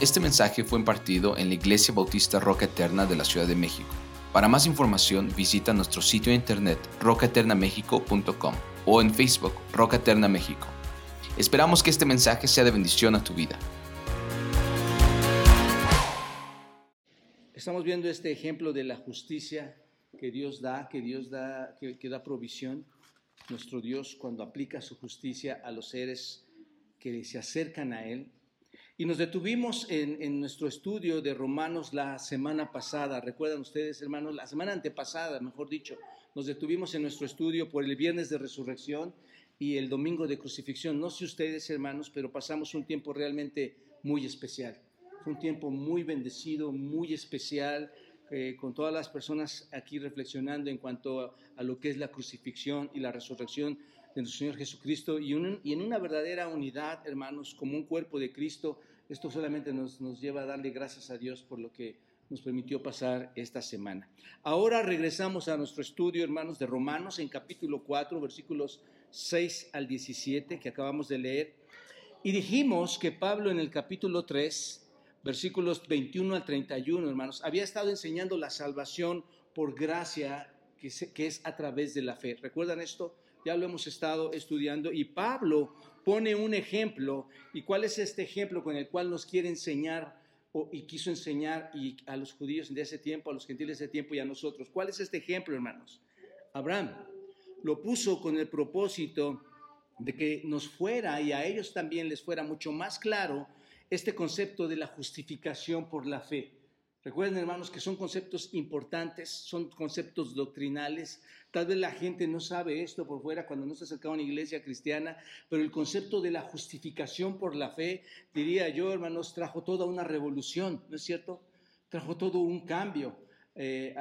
Este mensaje fue impartido en la Iglesia Bautista Roca Eterna de la Ciudad de México. Para más información visita nuestro sitio de internet rocaeternamexico.com o en Facebook Roca Eterna México. Esperamos que este mensaje sea de bendición a tu vida. Estamos viendo este ejemplo de la justicia que Dios da, que Dios da, que, que da provisión. Nuestro Dios cuando aplica su justicia a los seres que se acercan a Él, y nos detuvimos en, nuestro estudio de Romanos la semana pasada. ¿Recuerdan ustedes, hermanos? La semana antepasada, mejor dicho. Nos detuvimos en nuestro estudio por el viernes de resurrección y el domingo de crucifixión. No sé ustedes, hermanos, pero pasamos un tiempo realmente muy especial. Fue un tiempo muy bendecido, muy especial, eh, con todas las personas aquí reflexionando en cuanto a, lo que es la crucifixión y la resurrección de nuestro Señor Jesucristo y, y, en una verdadera unidad, hermanos, como un cuerpo de Cristo. Esto solamente nos, nos lleva a darle gracias a Dios por lo que nos permitió pasar esta semana. Ahora regresamos a nuestro estudio, hermanos, de Romanos en capítulo 4, versículos 6 al 17 que acabamos de leer. Y dijimos que Pablo en el capítulo 3, versículos 21 al 31, hermanos, había estado enseñando la salvación por gracia que, es a través de la fe. ¿Recuerdan esto? ya lo hemos estado estudiando, y Pablo pone un ejemplo, y cuál es este ejemplo con el cual nos quiere enseñar o, y quiso enseñar y a los judíos de ese tiempo, a los gentiles de ese tiempo y a nosotros. ¿Cuál es este ejemplo, hermanos? Abraham lo puso con el propósito de que nos fuera y a ellos también les fuera mucho más claro este concepto de la justificación por la fe. Recuerden, hermanos, que son conceptos importantes, son conceptos doctrinales. Tal vez la gente no sabe esto por fuera cuando no se acerca a una iglesia cristiana, pero el concepto de la justificación por la fe, diría yo, hermanos, trajo toda una revolución, ¿no es cierto? Trajo todo un cambio eh,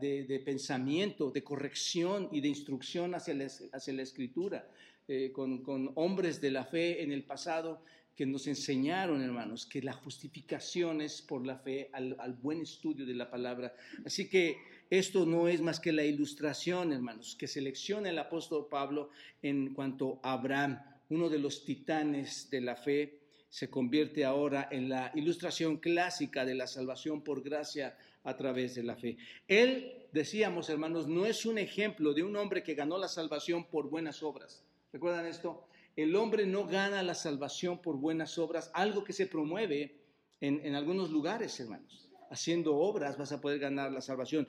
de, pensamiento, de corrección y de instrucción hacia la, escritura, eh, con hombres de la fe en el pasado que nos enseñaron, hermanos, que la justificación es por la fe al, buen estudio de la palabra. Así que esto no es más que la ilustración, hermanos, que selecciona el apóstol Pablo en cuanto a Abraham, uno de los titanes de la fe, se convierte ahora en la ilustración clásica de la salvación por gracia a través de la fe. Él, decíamos, hermanos, no es un ejemplo de un hombre que ganó la salvación por buenas obras. ¿Recuerdan esto? El hombre no gana la salvación por buenas obras, algo que se promueve en, algunos lugares, hermanos. Haciendo obras vas a poder ganar la salvación.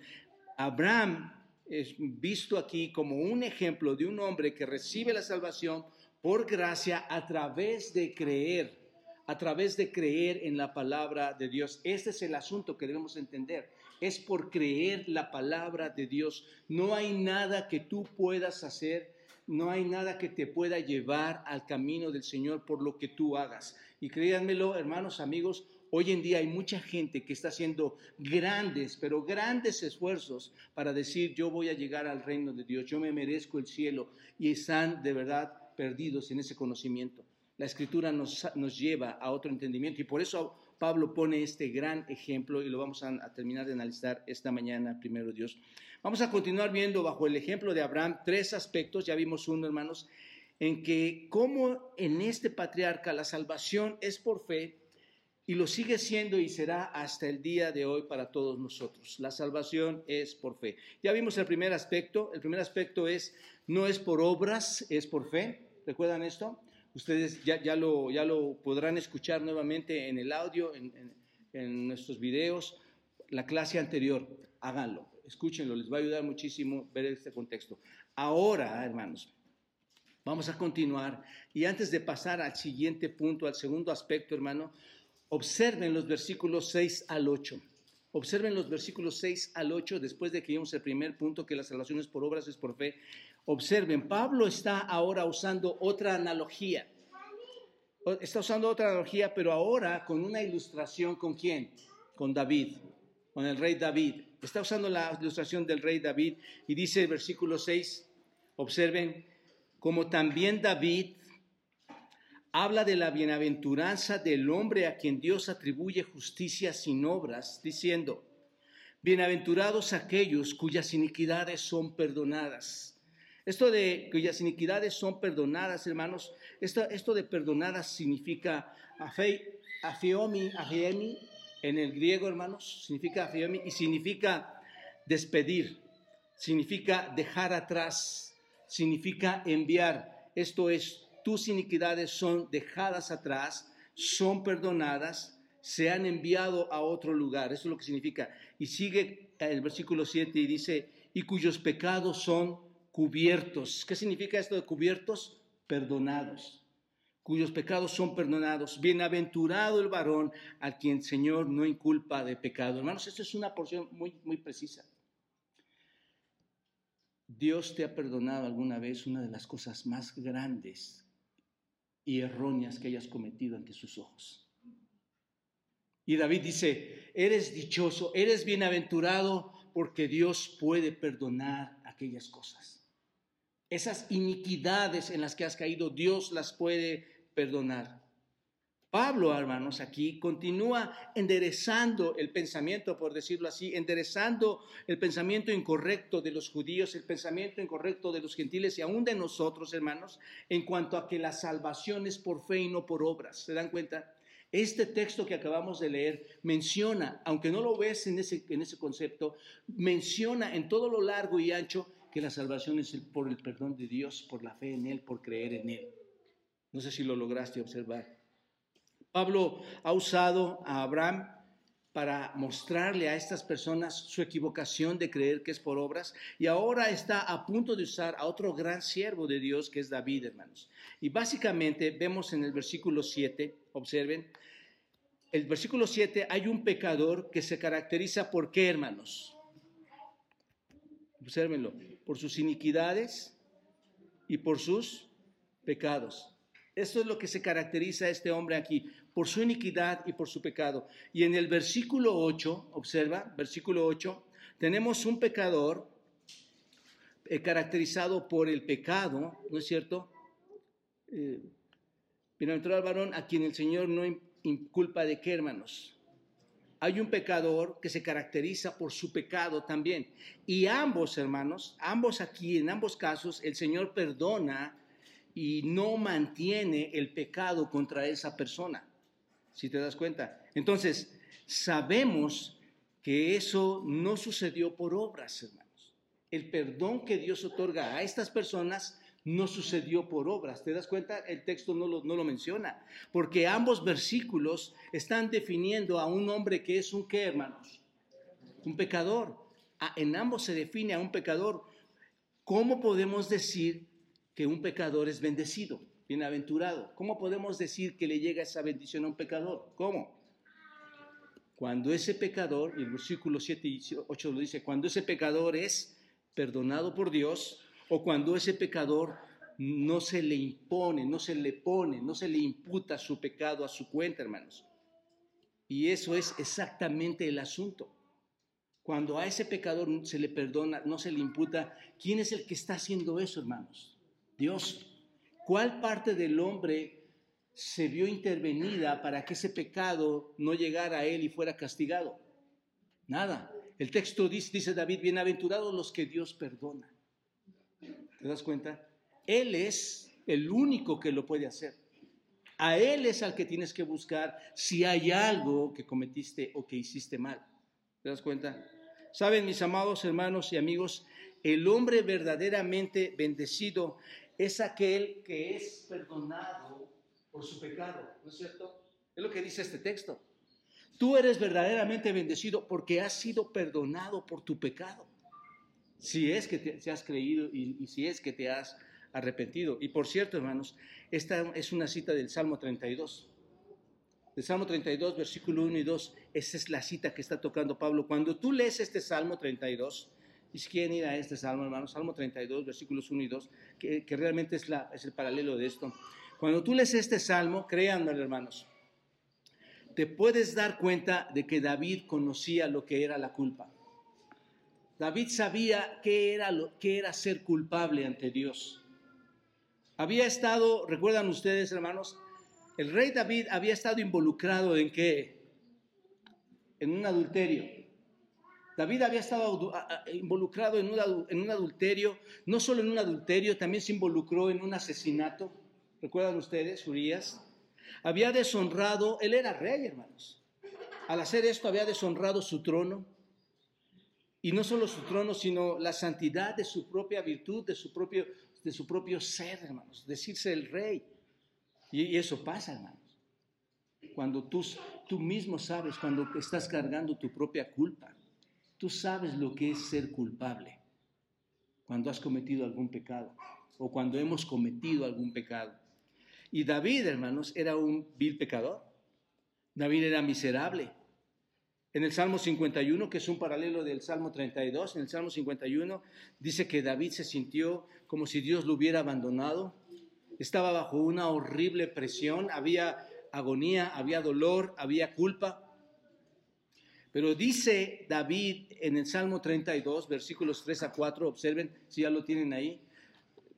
Abraham es visto aquí como un ejemplo de un hombre que recibe la salvación por gracia a través de creer, a través de creer en la palabra de Dios. Este es el asunto que debemos entender. Es por creer la palabra de Dios. No hay nada que tú puedas hacer no hay nada que te pueda llevar al camino del Señor por lo que tú hagas. Y créanmelo, hermanos, amigos, hoy en día hay mucha gente que está haciendo grandes, pero grandes esfuerzos para decir, yo voy a llegar al reino de Dios, yo me merezco el cielo, y están de verdad perdidos en ese conocimiento. La escritura nos, nos lleva a otro entendimiento y por eso Pablo pone este gran ejemplo y lo vamos a, terminar de analizar esta mañana, primero Dios. Vamos a continuar viendo bajo el ejemplo de Abraham tres aspectos, ya vimos uno, hermanos, en que como en este patriarca la salvación es por fe y lo sigue siendo y será hasta el día de hoy para todos nosotros. La salvación es por fe. Ya vimos el primer aspecto. El primer aspecto es, no es por obras, es por fe. ¿Recuerdan esto? Ustedes ya, ya, lo, ya lo podrán escuchar nuevamente en el audio, en, en nuestros videos, la clase anterior. Háganlo escúchenlo, les va a ayudar muchísimo ver este contexto. Ahora, hermanos, vamos a continuar y antes de pasar al siguiente punto, al segundo aspecto, hermano, observen los versículos 6 al 8. Observen los versículos 6 al 8 después de que vimos el primer punto, que la salvación es por obras, es por fe. Observen, Pablo está ahora usando otra analogía. Está usando otra analogía, pero ahora con una ilustración con quién? Con David, con el rey David está usando la ilustración del rey David y dice el versículo 6, observen, como también David habla de la bienaventuranza del hombre a quien Dios atribuye justicia sin obras, diciendo, bienaventurados aquellos cuyas iniquidades son perdonadas. Esto de cuyas iniquidades son perdonadas, hermanos, esto, de perdonadas significa a fe afiomi, en el griego, hermanos, significa afiomi y significa despedir, significa dejar atrás, significa enviar. Esto es, tus iniquidades son dejadas atrás, son perdonadas, se han enviado a otro lugar. Eso es lo que significa. Y sigue el versículo 7 y dice, y cuyos pecados son cubiertos. ¿Qué significa esto de cubiertos? Perdonados. Cuyos pecados son perdonados. Bienaventurado el varón a quien el Señor no inculpa de pecado. Hermanos, esto es una porción muy, muy precisa. Dios te ha perdonado alguna vez una de las cosas más grandes y erróneas que hayas cometido ante sus ojos. Y David dice, eres dichoso, eres bienaventurado porque Dios puede perdonar aquellas cosas. Esas iniquidades en las que has caído, Dios las puede perdonar. Pablo, hermanos, aquí continúa enderezando el pensamiento, por decirlo así, enderezando el pensamiento incorrecto de los judíos, el pensamiento incorrecto de los gentiles y aún de nosotros, hermanos, en cuanto a que la salvación es por fe y no por obras. ¿Se dan cuenta? Este texto que acabamos de leer menciona, aunque no lo ves en ese, en ese concepto, menciona en todo lo largo y ancho que la salvación es por el perdón de Dios, por la fe en Él, por creer en Él. No sé si lo lograste observar. Pablo ha usado a Abraham para mostrarle a estas personas su equivocación de creer que es por obras y ahora está a punto de usar a otro gran siervo de Dios que es David, hermanos. Y básicamente vemos en el versículo 7, observen, el versículo 7 hay un pecador que se caracteriza por qué, hermanos? Obsérvenlo, por sus iniquidades y por sus pecados. Esto es lo que se caracteriza a este hombre aquí, por su iniquidad y por su pecado. Y en el versículo 8, observa, versículo 8, tenemos un pecador eh, caracterizado por el pecado, ¿no es cierto? Eh, Bienaventurado al varón a quien el Señor no inculpa de qué, hermanos. Hay un pecador que se caracteriza por su pecado también. Y ambos, hermanos, ambos aquí, en ambos casos, el Señor perdona y no mantiene el pecado contra esa persona, si te das cuenta. Entonces, sabemos que eso no sucedió por obras, hermanos. El perdón que Dios otorga a estas personas no sucedió por obras. ¿Te das cuenta? El texto no lo, no lo menciona, porque ambos versículos están definiendo a un hombre que es un qué, hermanos? Un pecador. En ambos se define a un pecador. ¿Cómo podemos decir que un pecador es bendecido, bienaventurado. ¿Cómo podemos decir que le llega esa bendición a un pecador? ¿Cómo? Cuando ese pecador, y el versículo 7 y 8 lo dice, cuando ese pecador es perdonado por Dios o cuando ese pecador no se le impone, no se le pone, no se le imputa su pecado a su cuenta, hermanos. Y eso es exactamente el asunto. Cuando a ese pecador se le perdona, no se le imputa, ¿quién es el que está haciendo eso, hermanos? Dios. ¿Cuál parte del hombre se vio intervenida para que ese pecado no llegara a él y fuera castigado? Nada. El texto dice, dice David, bienaventurados los que Dios perdona. ¿Te das cuenta? Él es el único que lo puede hacer. A Él es al que tienes que buscar si hay algo que cometiste o que hiciste mal. ¿Te das cuenta? Saben, mis amados hermanos y amigos, el hombre verdaderamente bendecido es aquel que es perdonado por su pecado, ¿no es cierto? Es lo que dice este texto. Tú eres verdaderamente bendecido porque has sido perdonado por tu pecado. Si es que te, has creído y, si es que te has arrepentido. Y por cierto, hermanos, esta es una cita del Salmo 32. Del Salmo 32, versículo 1 y 2. Esa es la cita que está tocando Pablo. Cuando tú lees este Salmo 32, y si quieren ir a este salmo, hermano, Salmo 32, versículos 1 y 2, que, realmente es, la, es el paralelo de esto. Cuando tú lees este salmo, créanme, hermanos, te puedes dar cuenta de que David conocía lo que era la culpa. David sabía qué era, lo, qué era ser culpable ante Dios. Había estado, recuerdan ustedes, hermanos, el rey David había estado involucrado en qué? En un adulterio. David había estado involucrado en un, adulterio, no solo en un adulterio, también se involucró en un asesinato. ¿Recuerdan ustedes, Urias? Había deshonrado, él era rey, hermanos. Al hacer esto había deshonrado su trono. Y no solo su trono, sino la santidad de su propia virtud, de su propio, de su propio ser, hermanos. Decirse el rey. Y, eso pasa, hermanos. Cuando tú, tú mismo sabes, cuando estás cargando tu propia culpa, tú sabes lo que es ser culpable. Cuando has cometido algún pecado o cuando hemos cometido algún pecado. Y David, hermanos, era un vil pecador. David era miserable. En el Salmo 51, que es un paralelo del Salmo 32, en el Salmo 51 dice que David se sintió como si Dios lo hubiera abandonado. Estaba bajo una horrible presión, había agonía, había dolor, había culpa. Pero dice David en el Salmo 32, versículos 3 a 4, observen si ya lo tienen ahí.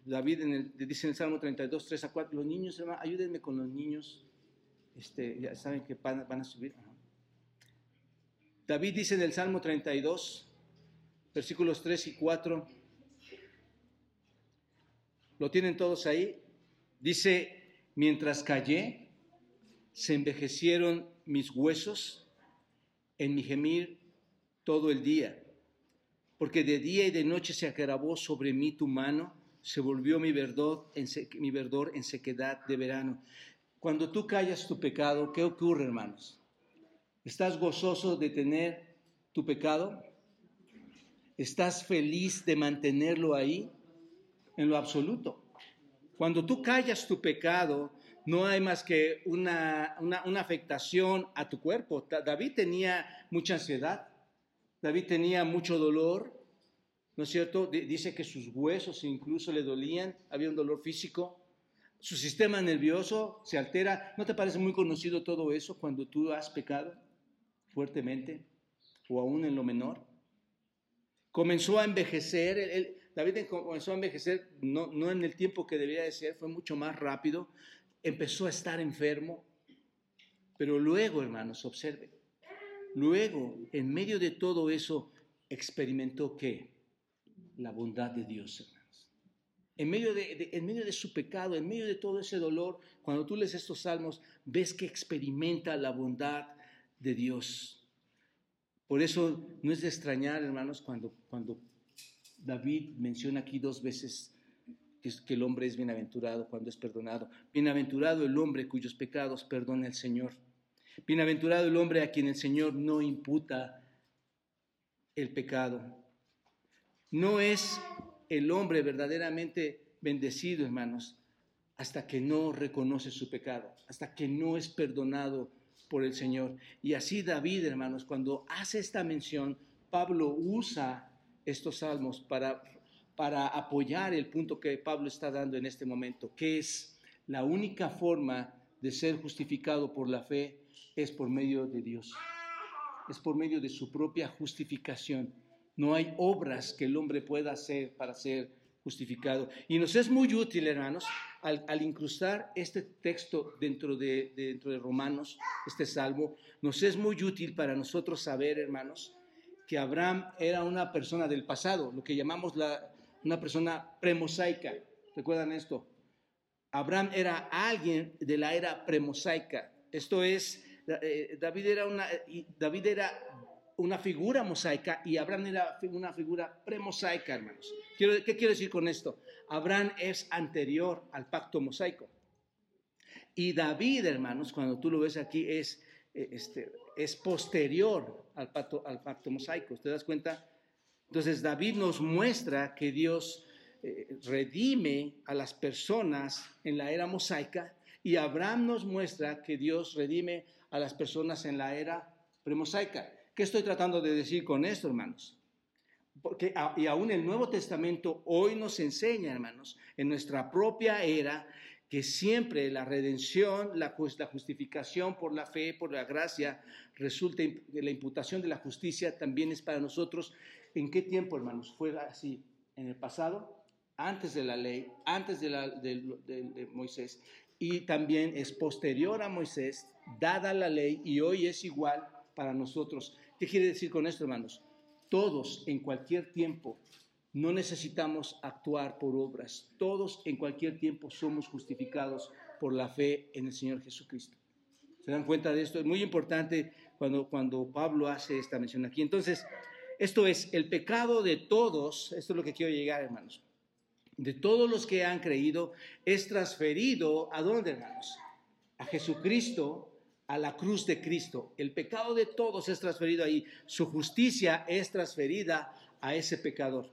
David en el, dice en el Salmo 32, 3 a 4, los niños, hermano, ayúdenme con los niños. Este, ya saben que van, a subir. David dice en el Salmo 32, versículos 3 y 4, lo tienen todos ahí. Dice, mientras callé, se envejecieron mis huesos en mi gemir todo el día, porque de día y de noche se agravó sobre mí tu mano se volvió mi verdor, en mi verdor en sequedad de verano. Cuando tú callas tu pecado, ¿qué ocurre, hermanos? ¿Estás gozoso de tener tu pecado? ¿Estás feliz de mantenerlo ahí? En lo absoluto. Cuando tú callas tu pecado, no hay más que una, una, afectación a tu cuerpo. David tenía mucha ansiedad, David tenía mucho dolor, ¿no es cierto? dice que sus huesos incluso le dolían, había un dolor físico, su sistema nervioso se altera. ¿No te parece muy conocido todo eso cuando tú has pecado fuertemente o aún en lo menor? Comenzó a envejecer, David comenzó a envejecer no, no en el tiempo que debía de ser, fue mucho más rápido, empezó a estar enfermo, pero luego, hermanos, observen, luego, en medio de todo eso, experimentó qué? la bondad de Dios, hermanos. En medio de, en medio de su pecado, en medio de todo ese dolor, cuando tú lees estos salmos, ves que experimenta la bondad de Dios. Por eso no es de extrañar, hermanos, cuando, cuando David menciona aquí dos veces que, que el hombre es bienaventurado cuando es perdonado. Bienaventurado el hombre cuyos pecados perdona el Señor. Bienaventurado el hombre a quien el Señor no imputa el pecado. No es el hombre verdaderamente bendecido, hermanos, hasta que no reconoce su pecado, hasta que no es perdonado por el Señor. Y así David, hermanos, cuando hace esta mención, Pablo usa estos salmos para, para apoyar el punto que Pablo está dando en este momento, que es la única forma de ser justificado por la fe es por medio de Dios, es por medio de su propia justificación. No hay obras que el hombre pueda hacer para ser justificado. Y nos es muy útil, hermanos, al, incrustar este texto dentro de, dentro de Romanos, este salmo, nos es muy útil para nosotros saber, hermanos, que Abraham era una persona del pasado, lo que llamamos la, una persona premosaica. ¿Recuerdan esto? Abraham era alguien de la era premosaica. Esto es, eh, David era, una, David era una figura mosaica y Abraham era una figura premosaica, hermanos. ¿Qué quiero decir con esto? Abraham es anterior al pacto mosaico. Y David, hermanos, cuando tú lo ves aquí, es, eh, este, es posterior al pacto, al pacto mosaico. ¿Te das cuenta? Entonces David nos muestra que Dios eh, redime a las personas en la era mosaica y Abraham nos muestra que Dios redime a las personas en la era premosaica. ¿Qué estoy tratando de decir con esto, hermanos? Porque, y aún el Nuevo Testamento hoy nos enseña, hermanos, en nuestra propia era, que siempre la redención, la, justificación por la fe, por la gracia, resulta, la imputación de la justicia también es para nosotros. ¿En qué tiempo, hermanos? ¿Fue así? ¿En el pasado? Antes de la ley, antes de, la, de Moisés. Y también es posterior a Moisés, dada la ley, y hoy es igual para nosotros. ¿Qué quiere decir con esto, hermanos? Todos, en cualquier tiempo, No necesitamos actuar por obras. Todos en cualquier tiempo somos justificados por la fe en el Señor Jesucristo. ¿Se dan cuenta de esto? Es muy importante cuando, cuando Pablo hace esta mención aquí. Entonces, esto es el pecado de todos, esto es lo que quiero llegar, hermanos, de todos los que han creído, es transferido a dónde, hermanos? A Jesucristo, a la cruz de Cristo. El pecado de todos es transferido ahí. Su justicia es transferida a ese pecador.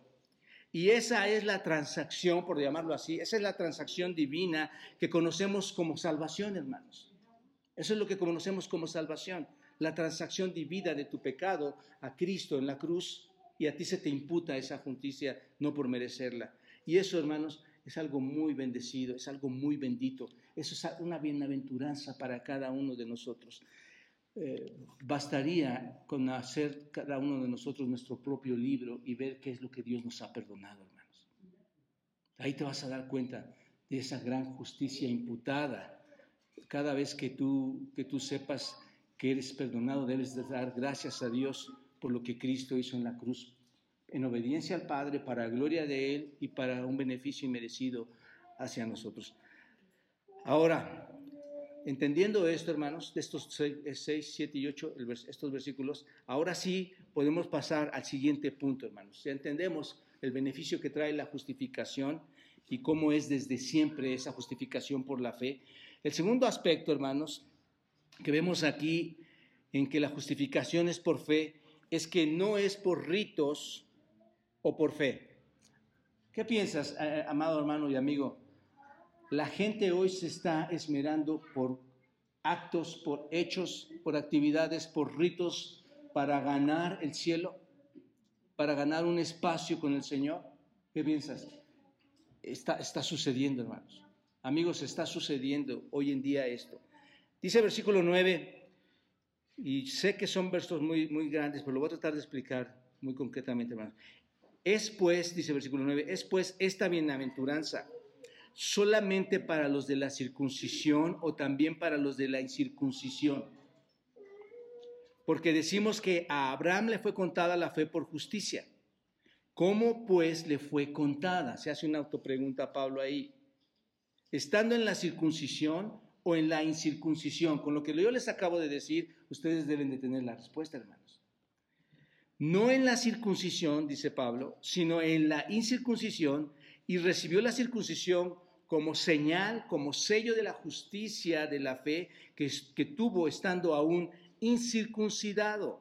Y esa es la transacción, por llamarlo así, esa es la transacción divina que conocemos como salvación, hermanos. Eso es lo que conocemos como salvación, la transacción divina de tu pecado a Cristo en la cruz y a ti se te imputa esa justicia no por merecerla. Y eso, hermanos, es algo muy bendecido, es algo muy bendito. Eso es una bienaventuranza para cada uno de nosotros. Eh, bastaría con hacer cada uno de nosotros nuestro propio libro y ver qué es lo que Dios nos ha perdonado, hermanos. Ahí te vas a dar cuenta de esa gran justicia imputada. Cada vez que tú, que tú sepas que eres perdonado, debes de dar gracias a Dios por lo que Cristo hizo en la cruz, en obediencia al Padre, para gloria de Él y para un beneficio inmerecido hacia nosotros. Ahora, Entendiendo esto, hermanos, de estos 6, 7 y 8, estos versículos, ahora sí podemos pasar al siguiente punto, hermanos. Ya entendemos el beneficio que trae la justificación y cómo es desde siempre esa justificación por la fe. El segundo aspecto, hermanos, que vemos aquí en que la justificación es por fe, es que no es por ritos o por fe. ¿Qué piensas, eh, amado hermano y amigo? La gente hoy se está esmerando por actos, por hechos, por actividades, por ritos para ganar el cielo, para ganar un espacio con el Señor. ¿Qué piensas? Está, sucediendo, hermanos. Amigos, está sucediendo hoy en día esto. Dice versículo 9, y sé que son versos muy, muy grandes, pero lo voy a tratar de explicar muy concretamente, hermanos. Es pues, dice el versículo 9, es pues esta bienaventuranza solamente para los de la circuncisión o también para los de la incircuncisión. Porque decimos que a Abraham le fue contada la fe por justicia. ¿Cómo pues le fue contada? Se hace una autopregunta Pablo ahí. Estando en la circuncisión o en la incircuncisión. Con lo que yo les acabo de decir, ustedes deben de tener la respuesta, hermanos. No en la circuncisión, dice Pablo, sino en la incircuncisión, y recibió la circuncisión como señal, como sello de la justicia de la fe que, tuvo estando aún incircuncidado,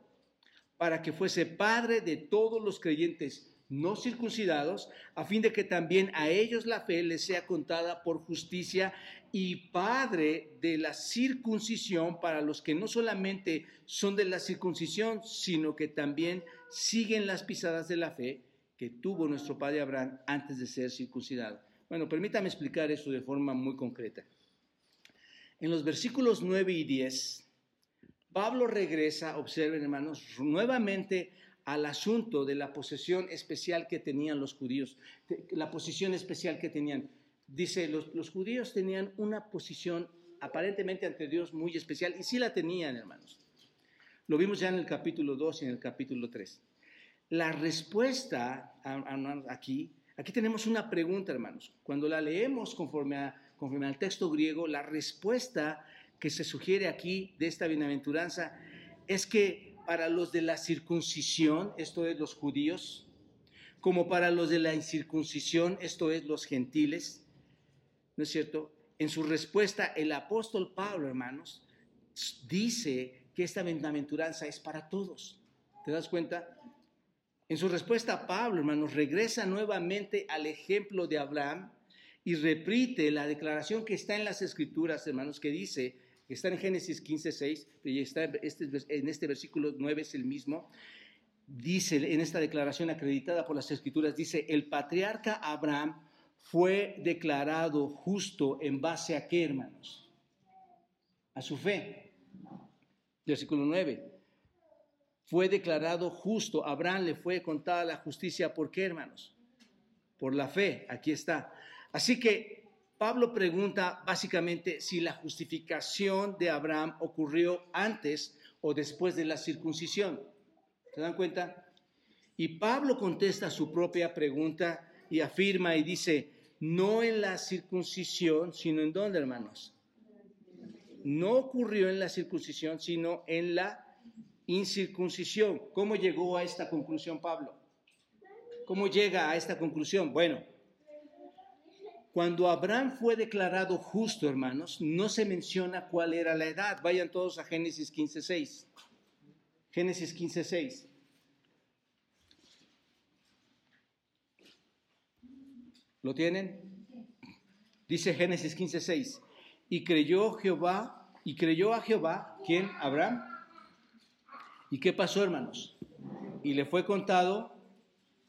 para que fuese padre de todos los creyentes no circuncidados, a fin de que también a ellos la fe les sea contada por justicia y padre de la circuncisión para los que no solamente son de la circuncisión, sino que también siguen las pisadas de la fe que tuvo nuestro padre Abraham antes de ser circuncidado. Bueno, permítame explicar eso de forma muy concreta. En los versículos 9 y 10, Pablo regresa, observen hermanos, nuevamente al asunto de la posesión especial que tenían los judíos, la posición especial que tenían. Dice, los, los judíos tenían una posición aparentemente ante Dios muy especial, y sí la tenían, hermanos. Lo vimos ya en el capítulo 2 y en el capítulo 3. La respuesta aquí Aquí tenemos una pregunta, hermanos. Cuando la leemos conforme, conforme al texto griego, la respuesta que se sugiere aquí de esta bienaventuranza es que para los de la circuncisión, esto es los judíos, como para los de la incircuncisión, esto es los gentiles, ¿no es cierto? En su respuesta, el apóstol Pablo, hermanos, dice que esta bienaventuranza es para todos. ¿Te das cuenta? En su respuesta, Pablo, hermanos, regresa nuevamente al ejemplo de Abraham y repite la declaración que está en las Escrituras, hermanos, que dice, que está en Génesis 15, 6, y está este, en este versículo 9 es el mismo, dice en esta declaración acreditada por las Escrituras, dice, el patriarca Abraham fue declarado justo en base a qué, hermanos? A su fe. Versículo 9 fue declarado justo. Abraham le fue contada la justicia. ¿Por qué, hermanos? Por la fe. Aquí está. Así que Pablo pregunta básicamente si la justificación de Abraham ocurrió antes o después de la circuncisión. ¿Se dan cuenta? Y Pablo contesta su propia pregunta y afirma y dice, no en la circuncisión, sino en dónde, hermanos. No ocurrió en la circuncisión, sino en la incircuncisión. ¿Cómo llegó a esta conclusión Pablo? ¿Cómo llega a esta conclusión? Bueno, cuando Abraham fue declarado justo, hermanos, no se menciona cuál era la edad. Vayan todos a Génesis 15.6. Génesis 15.6. ¿Lo tienen? Dice Génesis 15.6. Y creyó Jehová, y creyó a Jehová, ¿quién? Abraham. ¿Y qué pasó, hermanos? Y le fue contado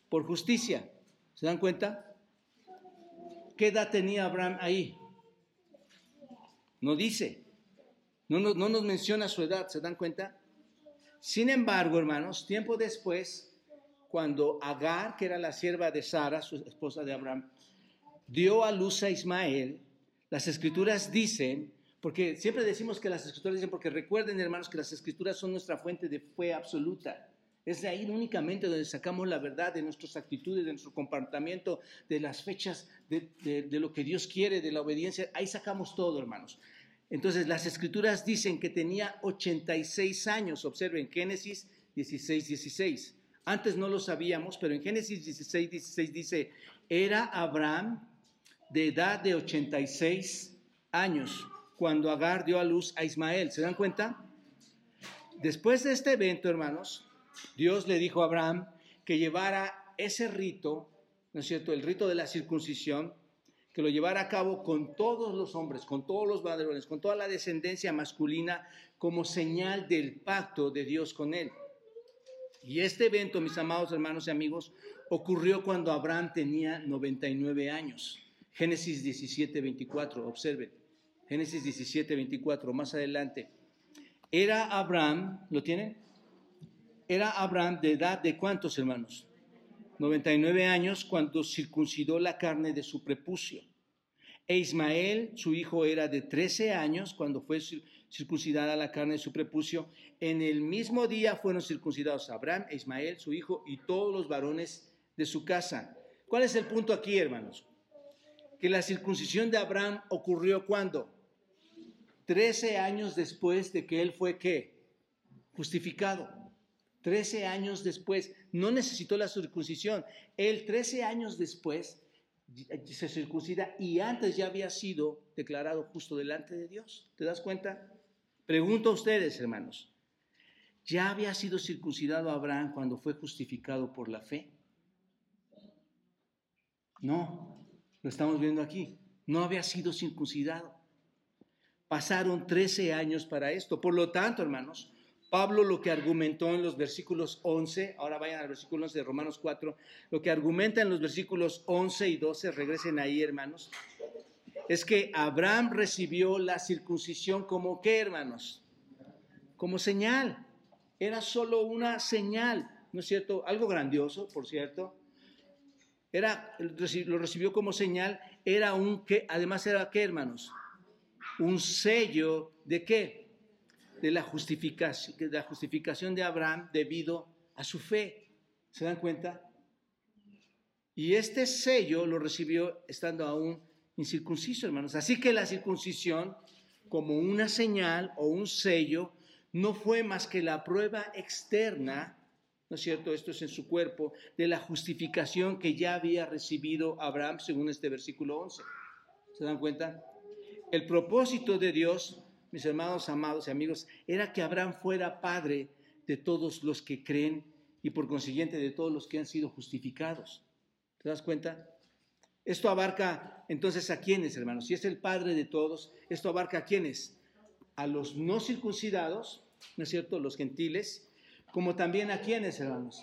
por justicia. ¿Se dan cuenta? ¿Qué edad tenía Abraham ahí? No dice. No, no, nos menciona su edad, ¿se dan cuenta? Sin embargo, hermanos, tiempo después, cuando Agar, que era la sierva de Sara, su esposa de Abraham, dio a luz a Ismael, las escrituras dicen, porque siempre decimos que las escrituras dicen, porque recuerden, hermanos, que las escrituras son nuestra fuente de fe absoluta. Es de ahí únicamente donde sacamos la verdad de nuestras actitudes, de nuestro comportamiento, de las fechas, de, lo que Dios quiere, de la obediencia. Ahí sacamos todo, hermanos. Entonces, las escrituras dicen que tenía 86 años. Observen, Génesis 16, 16. Antes no lo sabíamos, pero en Génesis 16, 16 dice, era Abraham de edad de 86 años cuando Agar dio a luz a Ismael. ¿Se dan cuenta? Después de este evento, hermanos, Dios le dijo a Abraham que llevara ese rito, ¿no es cierto? El rito de la circuncisión, que lo llevara a cabo con todos los hombres, con todos los varones, con toda la descendencia masculina, como señal del pacto de Dios con él. Y este evento, mis amados hermanos y amigos, ocurrió cuando Abraham tenía 99 años. Génesis 17, 24, observen. Génesis 17, 24, más adelante. Era Abraham, ¿lo tienen? Era Abraham de edad de cuántos hermanos? 99 años cuando circuncidó la carne de su prepucio. E Ismael, su hijo, era de 13 años cuando fue circuncidada la carne de su prepucio. En el mismo día fueron circuncidados Abraham e Ismael, su hijo, y todos los varones de su casa. ¿Cuál es el punto aquí, hermanos? Que la circuncisión de Abraham ocurrió cuando? 13 años después de que él fue qué? Justificado. Trece años después, no necesitó la circuncisión. Él trece años después se circuncida y antes ya había sido declarado justo delante de Dios. ¿Te das cuenta? Pregunto a ustedes, hermanos. ¿Ya había sido circuncidado Abraham cuando fue justificado por la fe? No, lo estamos viendo aquí. No había sido circuncidado. Pasaron trece años para esto. Por lo tanto, hermanos, Pablo lo que argumentó en los versículos 11, ahora vayan al versículo 11 de Romanos 4, lo que argumenta en los versículos 11 y 12, regresen ahí hermanos, es que Abraham recibió la circuncisión como qué hermanos? Como señal. Era solo una señal, ¿no es cierto? Algo grandioso, por cierto. Era, lo recibió como señal, era un que, además era qué hermanos? Un sello de qué? de la justificación, de la justificación de Abraham debido a su fe. ¿Se dan cuenta? Y este sello lo recibió estando aún incircunciso, hermanos. Así que la circuncisión, como una señal o un sello, no fue más que la prueba externa, ¿no es cierto? Esto es en su cuerpo, de la justificación que ya había recibido Abraham, según este versículo 11. ¿Se dan cuenta? El propósito de Dios mis hermanos amados y amigos, era que Abraham fuera padre de todos los que creen y por consiguiente de todos los que han sido justificados. ¿Te das cuenta? Esto abarca entonces a quiénes, hermanos. Si es el padre de todos, esto abarca a quiénes? A los no circuncidados, ¿no es cierto? Los gentiles, como también a quiénes, hermanos?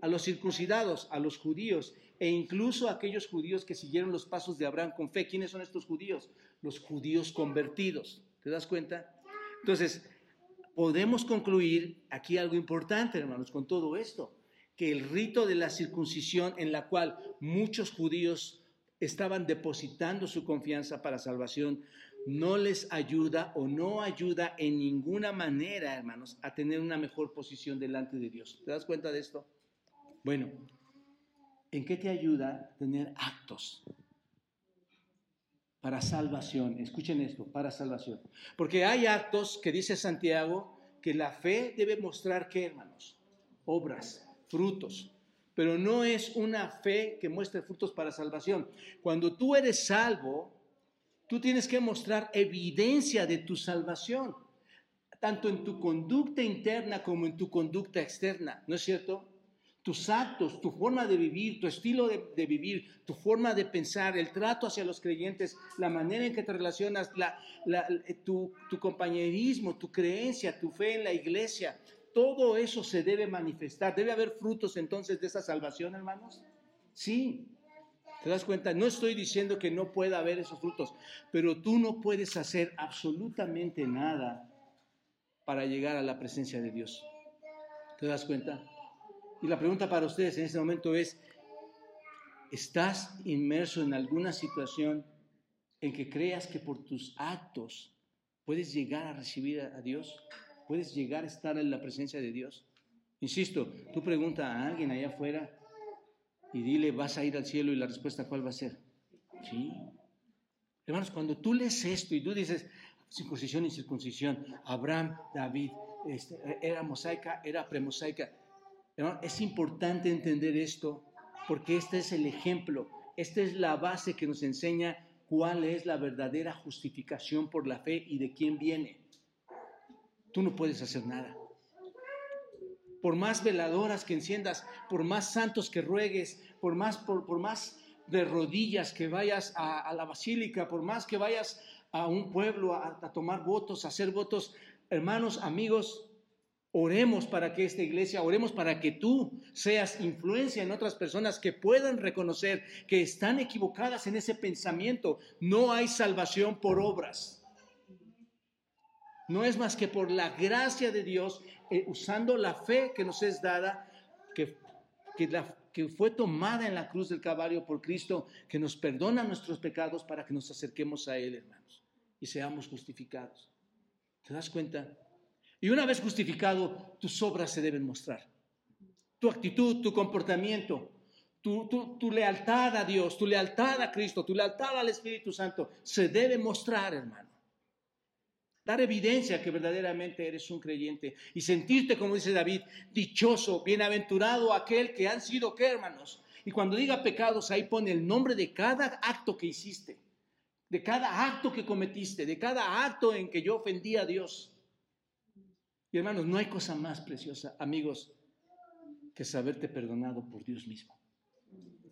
A los circuncidados, a los judíos e incluso a aquellos judíos que siguieron los pasos de Abraham con fe. ¿Quiénes son estos judíos? Los judíos convertidos. ¿Te das cuenta? Entonces, podemos concluir aquí algo importante, hermanos, con todo esto, que el rito de la circuncisión en la cual muchos judíos estaban depositando su confianza para salvación, no les ayuda o no ayuda en ninguna manera, hermanos, a tener una mejor posición delante de Dios. ¿Te das cuenta de esto? Bueno, ¿en qué te ayuda tener actos para salvación? Escuchen esto, para salvación. Porque hay actos que dice Santiago que la fe debe mostrar qué, hermanos? Obras, frutos. Pero no es una fe que muestre frutos para salvación. Cuando tú eres salvo, tú tienes que mostrar evidencia de tu salvación, tanto en tu conducta interna como en tu conducta externa, ¿no es cierto? tus actos, tu forma de vivir, tu estilo de, vivir, tu forma de pensar, el trato hacia los creyentes, la manera en que te relacionas, tu, tu compañerismo, tu creencia, tu fe en la iglesia, todo eso se debe manifestar. ¿Debe haber frutos entonces de esa salvación, hermanos? Sí. ¿Te das cuenta? No estoy diciendo que no pueda haber esos frutos, pero tú no puedes hacer absolutamente nada para llegar a la presencia de Dios. ¿Te das cuenta? Y la pregunta para ustedes en este momento es, ¿estás inmerso en alguna situación en que creas que por tus actos puedes llegar a recibir a Dios? ¿Puedes llegar a estar en la presencia de Dios? Insisto, tú pregunta a alguien allá afuera y dile, ¿vas a ir al cielo? Y la respuesta, ¿cuál va a ser? Sí. Hermanos, cuando tú lees esto y tú dices, circuncisión y circuncisión, Abraham, David, este, era mosaica, era premosaica, es importante entender esto porque este es el ejemplo, esta es la base que nos enseña cuál es la verdadera justificación por la fe y de quién viene. Tú no puedes hacer nada. Por más veladoras que enciendas, por más santos que ruegues, por más, por, más de rodillas que vayas a, la basílica, por más que vayas a un pueblo a, a tomar votos, a hacer votos, hermanos, amigos, Oremos para que esta iglesia, oremos para que tú seas influencia en otras personas que puedan reconocer que están equivocadas en ese pensamiento. No hay salvación por obras. No es más que por la gracia de Dios, eh, usando la fe que nos es dada, que, que, que fue tomada en la cruz del Calvario por Cristo, que nos perdona nuestros pecados para que nos acerquemos a Él, hermanos, y seamos justificados. ¿Te das cuenta? Y una vez justificado, tus obras se deben mostrar. Tu actitud, tu comportamiento, tu, tu, lealtad a Dios, tu lealtad a Cristo, tu lealtad al Espíritu Santo, se debe mostrar, hermano. Dar evidencia que verdaderamente eres un creyente y sentirte, como dice David, dichoso, bienaventurado aquel que han sido, ¿qué, hermanos? Y cuando diga pecados, ahí pone el nombre de cada acto que hiciste, de cada acto que cometiste, de cada acto en que yo ofendí a Dios. Y hermanos, no hay cosa más preciosa, amigos, que saberte perdonado por Dios mismo.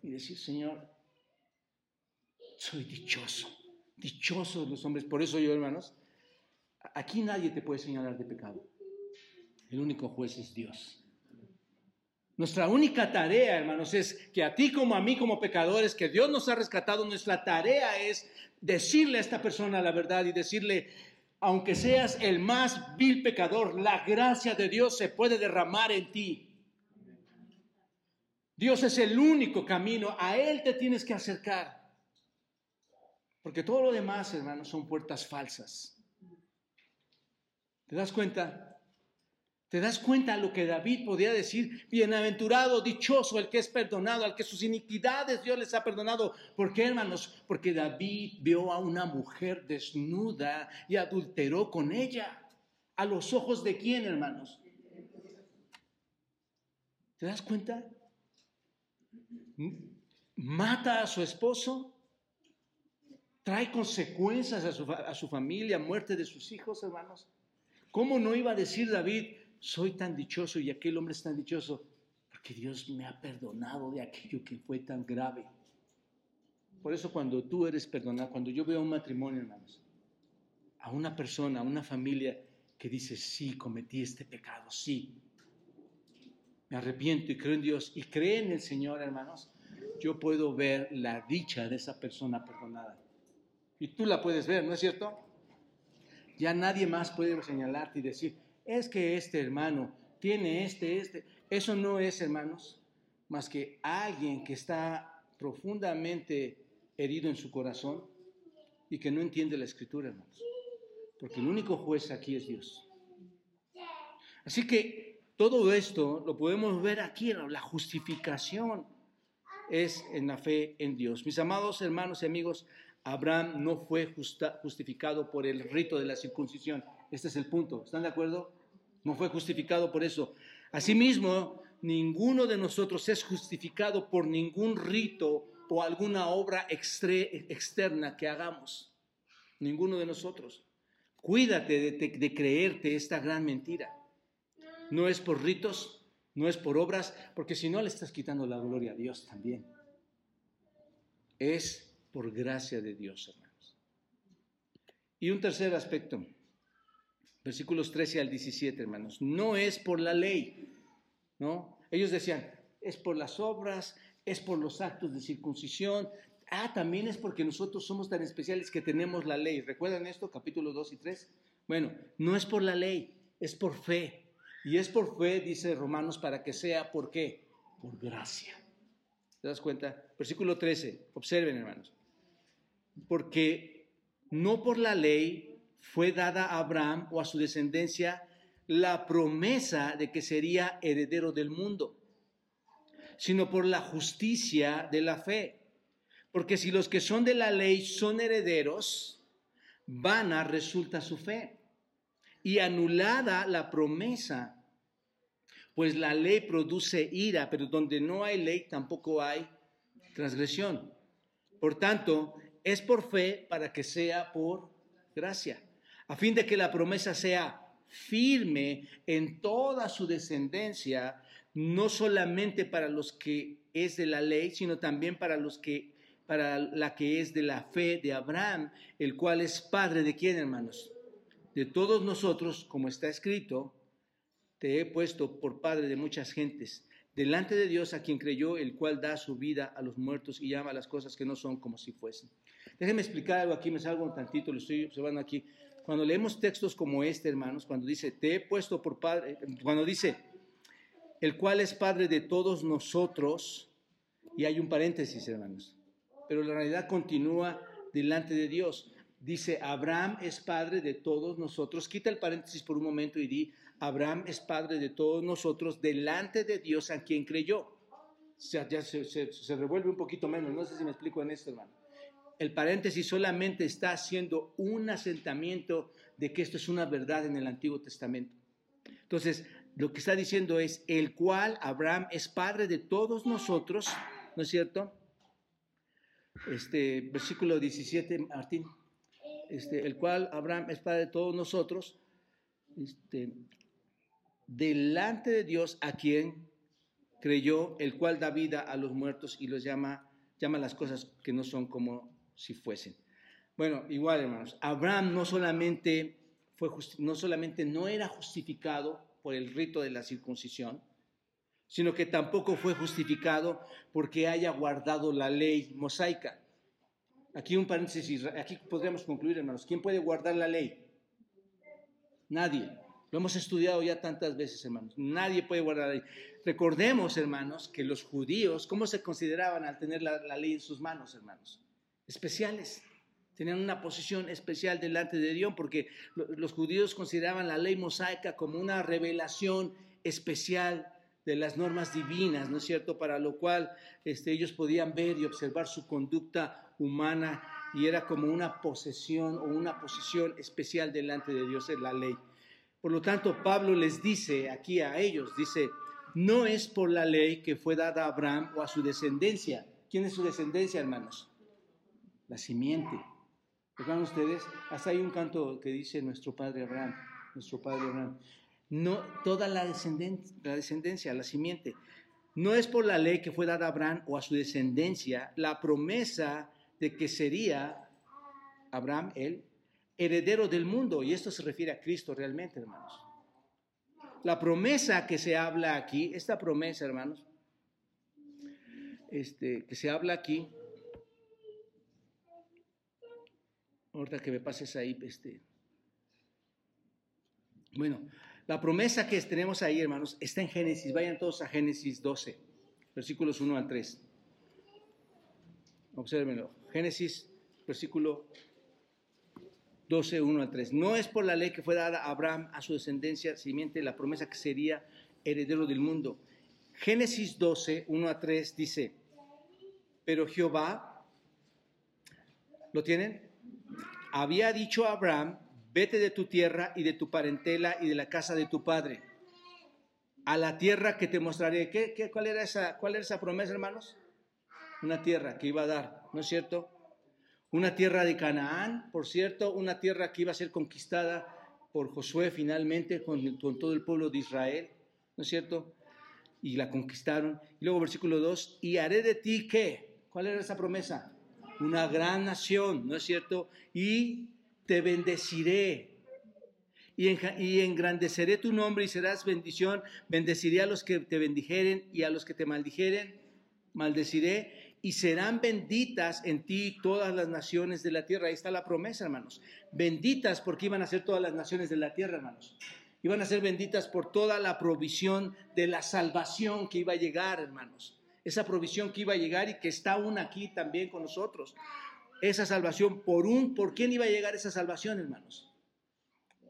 Y decir, Señor, soy dichoso, dichosos los hombres. Por eso yo, hermanos, aquí nadie te puede señalar de pecado. El único juez es Dios. Nuestra única tarea, hermanos, es que a ti como a mí como pecadores, que Dios nos ha rescatado, nuestra tarea es decirle a esta persona la verdad y decirle, aunque seas el más vil pecador, la gracia de Dios se puede derramar en ti. Dios es el único camino, a Él te tienes que acercar. Porque todo lo demás, hermanos, son puertas falsas. ¿Te das cuenta? ¿Te das cuenta lo que David podía decir? Bienaventurado, dichoso el que es perdonado, al que sus iniquidades Dios les ha perdonado. ¿Por qué, hermanos? Porque David vio a una mujer desnuda y adulteró con ella. ¿A los ojos de quién, hermanos? ¿Te das cuenta? Mata a su esposo, trae consecuencias a su, a su familia, muerte de sus hijos, hermanos. ¿Cómo no iba a decir David, soy tan dichoso y aquel hombre es tan dichoso porque Dios me ha perdonado de aquello que fue tan grave. Por eso cuando tú eres perdonado, cuando yo veo un matrimonio, hermanos, a una persona, a una familia que dice, sí, cometí este pecado, sí, me arrepiento y creo en Dios y cree en el Señor, hermanos, yo puedo ver la dicha de esa persona perdonada. Y tú la puedes ver, ¿no es cierto? Ya nadie más puede señalarte y decir, es que este hermano tiene este, este. Eso no es, hermanos, más que alguien que está profundamente herido en su corazón y que no entiende la escritura, hermanos. Porque el único juez aquí es Dios. Así que Todo esto lo podemos ver aquí, la justificación es en la fe en Dios. Mis amados hermanos y amigos, Abraham no fue justificado por el rito de la circuncisión. Este es el punto. ¿Están de acuerdo? No fue justificado por eso. Asimismo, ninguno de nosotros es justificado por ningún rito o alguna obra externa que hagamos. Ninguno de nosotros. Cuídate de, creerte esta gran mentira. No es por ritos, no es por obras, porque si no le estás quitando la gloria a Dios también. Es por gracia de Dios, hermanos. Y un tercer aspecto, versículos 13 al 17, hermanos, no es por la ley, ¿no? Ellos decían, es por las obras, es por los actos de circuncisión. Ah, también es porque nosotros somos tan especiales que tenemos la ley. ¿Recuerdan esto, capítulo 2 y 3? Bueno, no es por la ley, es por fe. Y es por fe, dice Romanos, para que sea, ¿por qué? Por gracia. ¿Te das cuenta? Versículo 13, observen hermanos. Porque no por la ley fue dada a Abraham o a su descendencia la promesa de que sería heredero del mundo, sino por la justicia de la fe. Porque si los que son de la ley son herederos, vana resulta su fe y anulada la promesa, pues la ley produce ira, pero donde no hay ley tampoco hay transgresión. Por tanto, es por fe para que sea por gracia, a fin de que la promesa sea firme en toda su descendencia, no solamente para los que es de la ley, sino también para los que para la que es de la fe de Abraham, el cual es padre de quién, hermanos? de todos nosotros, como está escrito, te he puesto por padre de muchas gentes, delante de Dios a quien creyó, el cual da su vida a los muertos y llama a las cosas que no son como si fuesen. Déjenme explicar algo aquí, me salgo un tantito, lo estoy observando aquí. Cuando leemos textos como este, hermanos, cuando dice, te he puesto por padre, cuando dice, el cual es padre de todos nosotros, y hay un paréntesis, hermanos, pero la realidad continúa delante de Dios dice, Abraham es padre de todos nosotros. Quita el paréntesis por un momento y di, Abraham es padre de todos nosotros delante de Dios a quien creyó. O sea, ya se, revuelve un poquito menos. No sé si me explico en esto, hermano. El paréntesis solamente está haciendo un asentamiento de que esto es una verdad en el Antiguo Testamento. Entonces, lo que está diciendo es, el cual Abraham es padre de todos nosotros, ¿no es cierto? Este versículo 17, Martín. Este, el cual Abraham es padre de todos nosotros, este, delante de Dios a quien creyó, el cual da vida a los muertos y los llama, llama las cosas que no son como si fuesen. Bueno, igual hermanos, Abraham no solamente, fue no solamente no era justificado por el rito de la circuncisión, sino que tampoco fue justificado porque haya guardado la ley mosaica. Aquí un paréntesis, aquí podríamos concluir, hermanos. ¿Quién puede guardar la ley? Nadie. Lo hemos estudiado ya tantas veces, hermanos. Nadie puede guardar la ley. Recordemos, hermanos, que los judíos, ¿cómo se consideraban al tener la, ley en sus manos, hermanos? Especiales. Tenían una posición especial delante de Dios porque los judíos consideraban la ley mosaica como una revelación especial de las normas divinas, ¿no es cierto? Para lo cual este, ellos podían ver y observar su conducta humana y era como una posesión o una posición especial delante de Dios en la ley. Por lo tanto, Pablo les dice aquí a ellos, dice, no es por la ley que fue dada a Abraham o a su descendencia. ¿Quién es su descendencia, hermanos? La simiente. ¿Recuerdan ustedes? Hasta hay un canto que dice nuestro padre Abraham, nuestro padre Abraham. No, toda la descendencia, la descendencia, la simiente. No es por la ley que fue dada a Abraham o a su descendencia la promesa de que sería Abraham el heredero del mundo. Y esto se refiere a Cristo realmente, hermanos. La promesa que se habla aquí, esta promesa, hermanos, este, que se habla aquí, ahorita que me pases ahí, este, bueno, la promesa que tenemos ahí, hermanos, está en Génesis. Vayan todos a Génesis 12, versículos 1 al 3. Obsérvenlo. Génesis, versículo 12, 1 al 3. No es por la ley que fue dada a Abraham, a su descendencia, simiente, la promesa que sería heredero del mundo. Génesis 12, 1 a 3 dice, pero Jehová, ¿lo tienen? Había dicho a Abraham, vete de tu tierra y de tu parentela y de la casa de tu padre, a la tierra que te mostraré. ¿Qué, qué, cuál, era esa, ¿Cuál era esa promesa, hermanos? Una tierra que iba a dar, ¿no es cierto? Una tierra de Canaán, por cierto, una tierra que iba a ser conquistada por Josué finalmente con, todo el pueblo de Israel, ¿no es cierto? Y la conquistaron. Y luego versículo 2, y haré de ti qué? ¿Cuál era esa promesa? Una gran nación, ¿no es cierto? Y te bendeciré. Y, engrandeceré tu nombre y serás bendición. Bendeciré a los que te bendijeren y a los que te maldijeren, maldeciré. Y serán benditas en ti todas las naciones de la tierra. Ahí está la promesa, hermanos. Benditas porque iban a ser todas las naciones de la tierra, hermanos. Iban a ser benditas por toda la provisión de la salvación que iba a llegar, hermanos esa provisión que iba a llegar y que está aún aquí también con nosotros. Esa salvación, por un, ¿por quién iba a llegar esa salvación, hermanos?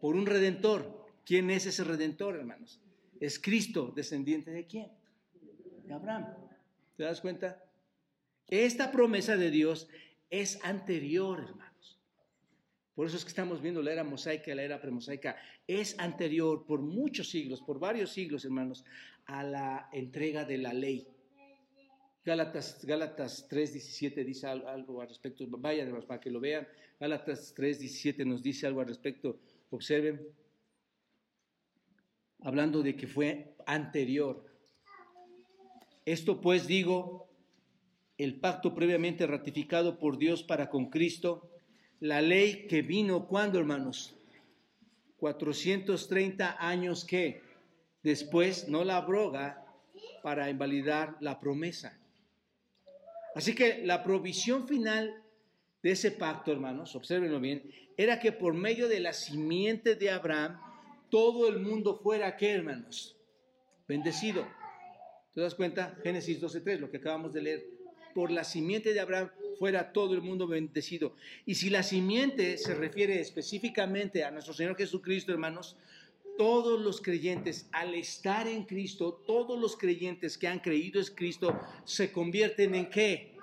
Por un redentor. ¿Quién es ese redentor, hermanos? Es Cristo, descendiente de quién? De Abraham. ¿Te das cuenta? Esta promesa de Dios es anterior, hermanos. Por eso es que estamos viendo la era mosaica la era premosaica. Es anterior por muchos siglos, por varios siglos, hermanos, a la entrega de la ley. Gálatas, Gálatas 3.17 dice algo al respecto, vayan para que lo vean. Gálatas 3.17 nos dice algo al respecto, observen, hablando de que fue anterior. Esto pues digo, el pacto previamente ratificado por Dios para con Cristo, la ley que vino cuando, hermanos, 430 años que después no la abroga para invalidar la promesa. Así que la provisión final de ese pacto, hermanos, observenlo bien, era que por medio de la simiente de Abraham, todo el mundo fuera, ¿qué, hermanos? Bendecido. ¿Te das cuenta? Génesis 12.3, lo que acabamos de leer. Por la simiente de Abraham fuera todo el mundo bendecido. Y si la simiente se refiere específicamente a nuestro Señor Jesucristo, hermanos, todos los creyentes, al estar en Cristo, todos los creyentes que han creído en Cristo, se convierten en qué?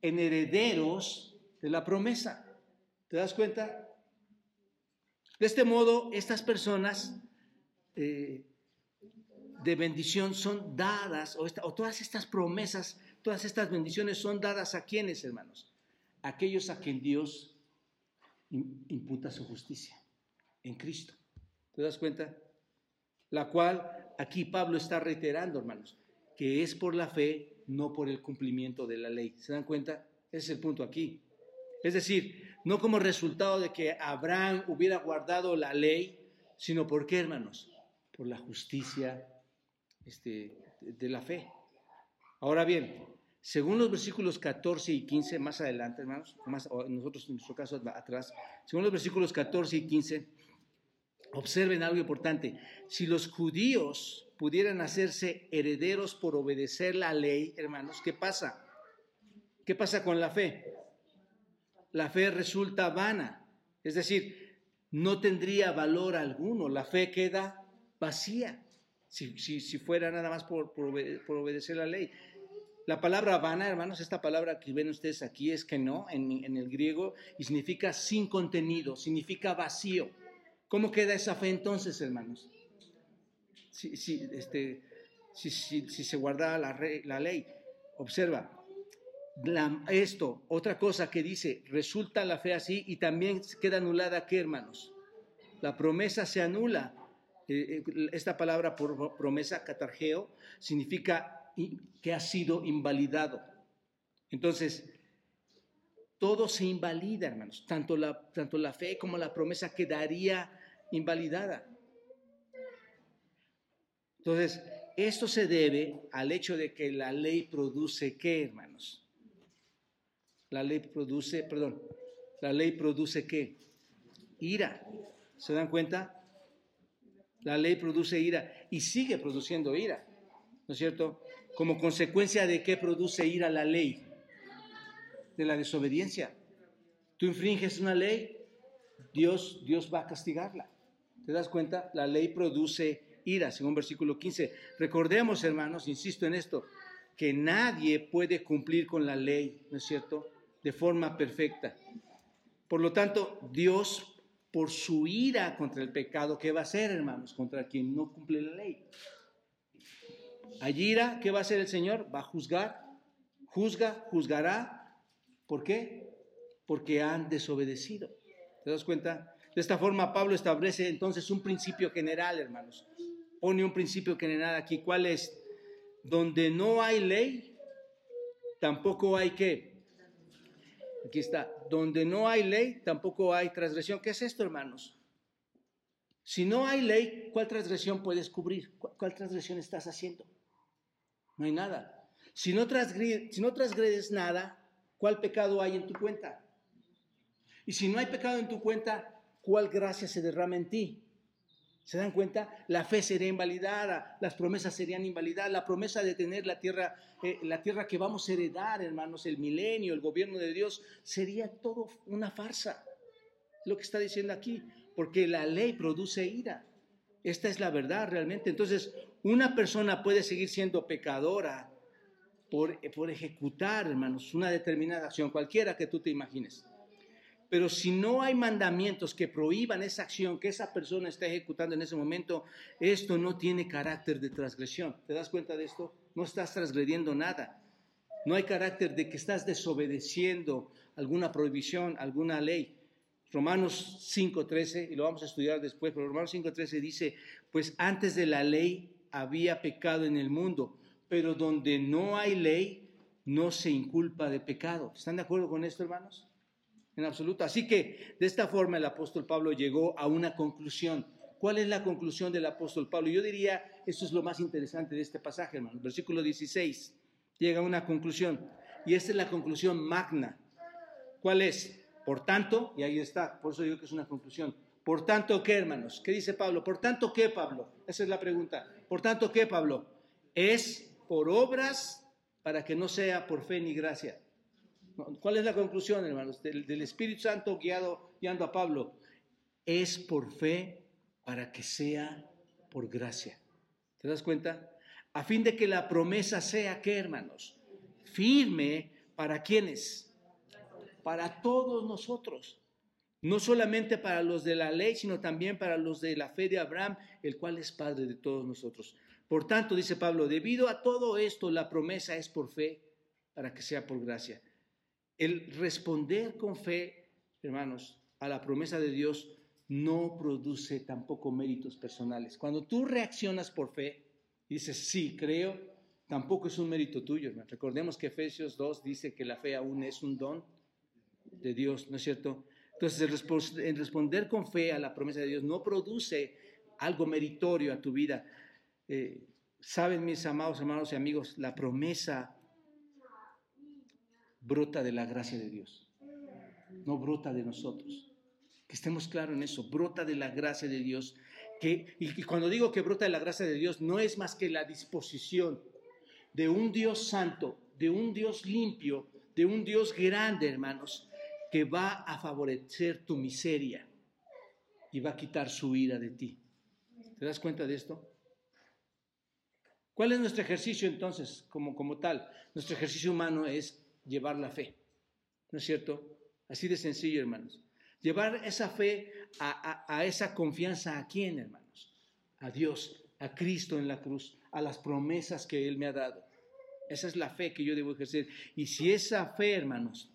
En herederos de la promesa. ¿Te das cuenta? De este modo, estas personas eh, de bendición son dadas, o, o todas estas promesas, todas estas bendiciones son dadas a quienes, hermanos? Aquellos a quien Dios imputa su justicia, en Cristo. ¿Te das cuenta? La cual aquí Pablo está reiterando, hermanos, que es por la fe, no por el cumplimiento de la ley. ¿Se dan cuenta? Ese es el punto aquí. Es decir, no como resultado de que Abraham hubiera guardado la ley, sino por qué, hermanos? Por la justicia este, de la fe. Ahora bien, según los versículos 14 y 15, más adelante, hermanos, más, nosotros en nuestro caso atrás, según los versículos 14 y 15, Observen algo importante. Si los judíos pudieran hacerse herederos por obedecer la ley, hermanos, ¿qué pasa? ¿Qué pasa con la fe? La fe resulta vana, es decir, no tendría valor alguno, la fe queda vacía si, fuera nada más por, obedecer la ley. La palabra vana, hermanos, esta palabra que ven ustedes aquí es que no en, en el griego y significa sin contenido, significa vacío. ¿Cómo queda esa fe entonces, hermanos? Si, este, se guarda la, ley. Observa, esto, otra cosa que dice, resulta la fe así y también queda anulada, ¿qué, hermanos? La promesa se anula. Eh, eh, esta palabra por promesa, catargeo, significa que ha sido invalidado. Entonces, todo se invalida, hermanos. Tanto la, tanto la fe como la promesa quedaría invalidada. Entonces, esto se debe al hecho de que la ley produce qué, hermanos? La ley produce, perdón, la ley produce qué? Ira. ¿Se dan cuenta? La ley produce ira y sigue produciendo ira. ¿No es cierto? Como consecuencia de qué produce ira la ley? De la desobediencia. Tú infringes una ley, Dios, Dios va a castigarla. ¿Te das cuenta? La ley produce ira, según versículo 15. Recordemos, hermanos, insisto en esto, que nadie puede cumplir con la ley, ¿no es cierto?, de forma perfecta. Por lo tanto, Dios, por su ira contra el pecado, ¿qué va a hacer, hermanos? Contra quien no cumple la ley. Allí ira, ¿qué va a hacer el Señor? Va a juzgar, juzga, juzgará. ¿Por qué? Porque han desobedecido. ¿Te das cuenta? De esta forma, Pablo establece entonces un principio general, hermanos. Pone un principio general aquí. ¿Cuál es? Donde no hay ley, tampoco hay qué. Aquí está. Donde no hay ley, tampoco hay transgresión. ¿Qué es esto, hermanos? Si no hay ley, ¿cuál transgresión puedes cubrir? ¿Cuál transgresión estás haciendo? No hay nada. Si no, transgredes, si no transgredes nada, ¿cuál pecado hay en tu cuenta? Y si no hay pecado en tu cuenta, ¿cuál gracia se derrama en ti? ¿Se dan cuenta? La fe sería invalidada, las promesas serían invalidadas, la promesa de tener la tierra, eh, la tierra que vamos a heredar, hermanos, el milenio, el gobierno de Dios, sería todo una farsa. Lo que está diciendo aquí, porque la ley produce ira. Esta es la verdad realmente. Entonces, una persona puede seguir siendo pecadora por, por ejecutar, hermanos, una determinada acción, cualquiera que tú te imagines. Pero si no hay mandamientos que prohíban esa acción que esa persona está ejecutando en ese momento, esto no tiene carácter de transgresión. ¿Te das cuenta de esto? No estás transgrediendo nada. No hay carácter de que estás desobedeciendo alguna prohibición, alguna ley. Romanos 5.13, y lo vamos a estudiar después, pero Romanos 5.13 dice, pues antes de la ley había pecado en el mundo, pero donde no hay ley, no se inculpa de pecado. ¿Están de acuerdo con esto, hermanos? En absoluto. Así que de esta forma el apóstol Pablo llegó a una conclusión. ¿Cuál es la conclusión del apóstol Pablo? Yo diría, esto es lo más interesante de este pasaje, hermano. Versículo 16, llega a una conclusión. Y esta es la conclusión magna. ¿Cuál es? Por tanto, y ahí está, por eso digo que es una conclusión. Por tanto, ¿qué, hermanos? ¿Qué dice Pablo? Por tanto, ¿qué, Pablo? Esa es la pregunta. Por tanto, ¿qué, Pablo? Es por obras para que no sea por fe ni gracia. ¿Cuál es la conclusión, hermanos, del, Espíritu Santo guiado, guiando a Pablo? Es por fe para que sea por gracia. ¿Te das cuenta? A fin de que la promesa sea, ¿qué, hermanos? Firme para quienes? Para todos nosotros. No solamente para los de la ley, sino también para los de la fe de Abraham, el cual es Padre de todos nosotros. Por tanto, dice Pablo, debido a todo esto, la promesa es por fe para que sea por gracia. El responder con fe, hermanos, a la promesa de Dios no produce tampoco méritos personales. Cuando tú reaccionas por fe, dices, sí, creo, tampoco es un mérito tuyo. Hermano. Recordemos que Efesios 2 dice que la fe aún es un don de Dios, ¿no es cierto? Entonces, el, responder con fe a la promesa de Dios no produce algo meritorio a tu vida. Eh, Saben, mis amados hermanos y amigos, la promesa brota de la gracia de Dios, no brota de nosotros. Que estemos claros en eso, brota de la gracia de Dios. Que, y cuando digo que brota de la gracia de Dios, no es más que la disposición de un Dios santo, de un Dios limpio, de un Dios grande, hermanos, que va a favorecer tu miseria y va a quitar su ira de ti. ¿Te das cuenta de esto? ¿Cuál es nuestro ejercicio entonces como, como tal? Nuestro ejercicio humano es llevar la fe. ¿No es cierto? Así de sencillo, hermanos. Llevar esa fe a, esa confianza a quién, hermanos? A Dios, a Cristo en la cruz, a las promesas que Él me ha dado. Esa es la fe que yo debo ejercer. Y si esa fe, hermanos,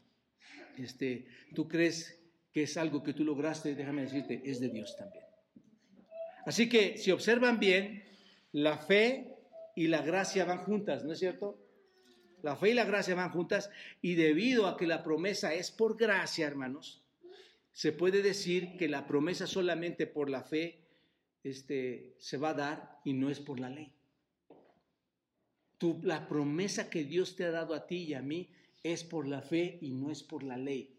este, tú crees que es algo que tú lograste, déjame decirte, es de Dios también. Así que si observan bien, la fe y la gracia van juntas, ¿no es cierto? La fe y la gracia van juntas y debido a que la promesa es por gracia, hermanos, se puede decir que la promesa solamente por la fe este, se va a dar y no es por la ley. la promesa que Dios te ha dado a ti y a mí es por la fe y no es por la ley.